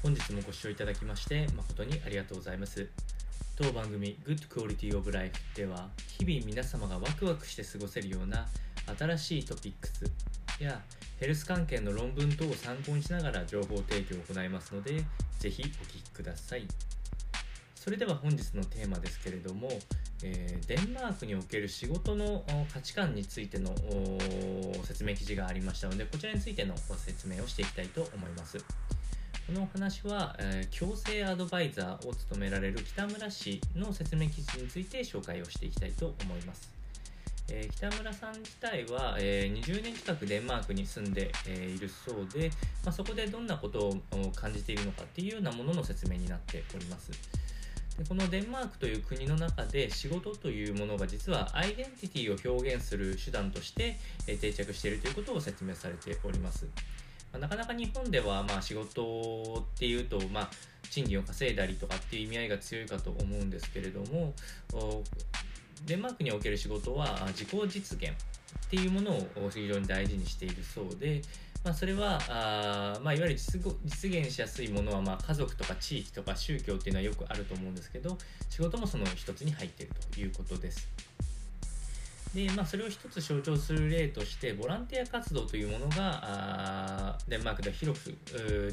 本日もご視聴いただきまして誠にありがとうございます。当番組 Good Quality of Life では日々皆様がワクワクして過ごせるような新しいトピックスやヘルス関係の論文等を参考にしながら情報提供を行いますのでぜひお聞きください。それでは本日のテーマですけれども、え、デンマークにおける仕事の価値観についての説明記事がありましたのでこちらについてのご説明をしていきたいと思います。このお話は、えー、強制アドバイザーを務められる北村氏の説明記事について紹介をしていきたいと思います。えー、北村さん自体は、えー、20年近くデンマークに住んで、えー、いるそうで、まあ、そこでどんなことを感じているのかっていうようなものの説明になっております。でこのデンマークという国の中で仕事というものが実はアイデンティティを表現する手段として、定着しているということを説明されております。まなかなか日本ではまあ仕事っていうと、まあ、賃金を稼いだりとかっていう意味合いが強いかと思うんですけれどもデンマークにおける仕事は自己実現っていうものを非常に大事にしているそうで、まあ、それはあ、まあ、いわゆる実現しやすいものは、まあ、家族とか地域とか宗教っていうのはよくあると思うんですけど仕事もその一つに入っているということです。で、まあ、それを一つ象徴する例としてボランティア活動というものがデンマークでは広く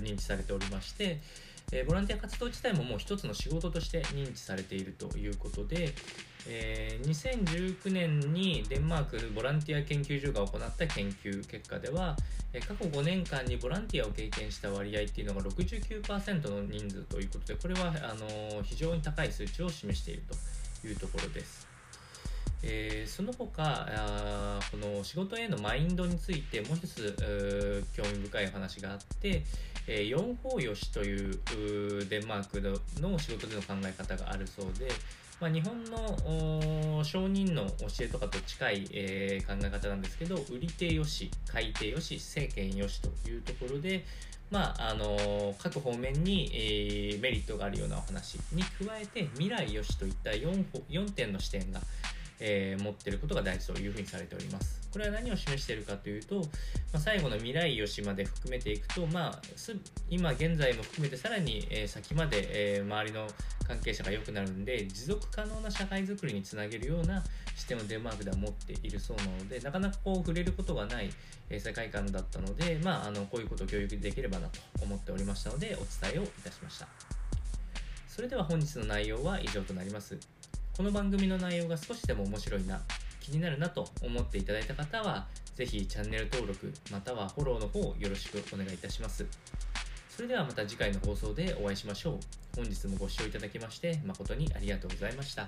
認知されておりまして、えー、ボランティア活動自体ももう一つの仕事として認知されているということで、えー、2019年にデンマークボランティア研究所が行った研究結果では、えー、過去5年間にボランティアを経験した割合っていうのが69%の人数ということでこれはあの非常に高い数値を示しているというところです。えー、その他あこの仕事へのマインドについてもう一つ興味深い話があって、えー、四方よしというデンマークの仕事での考え方があるそうで、まあ、日本の商人の教えとかと近い、えー、考え方なんですけど売り手よし買い手よし政権よしというところで、まあ、あの各方面に、えー、メリットがあるようなお話に加えて未来よしといった 4, 4点の視点がえー、持ってることが大事というふうにされております。これは何を示しているかというと、まあ、最後の未来よしまで含めていくと、まあ、今現在も含めてさらに、え、先まで、え、周りの関係者が良くなるんで持続可能な社会づくりにつなげるような視点をデンマークでは持っているそうなのでなかなかこう触れることがない、え世界観だったので、まあ、あのこういうことを教育できればなと思っておりましたのでお伝えをいたしましたそれでは本日の内容は以上となりますこの番組の内容が少しでも面白いな、気になるなと思っていただいた方は、是非チャンネル登録、またはフォローの方よろしくお願いいたします。それではまた次回の放送でお会いしましょう。本日もご視聴いただきまして誠にありがとうございました。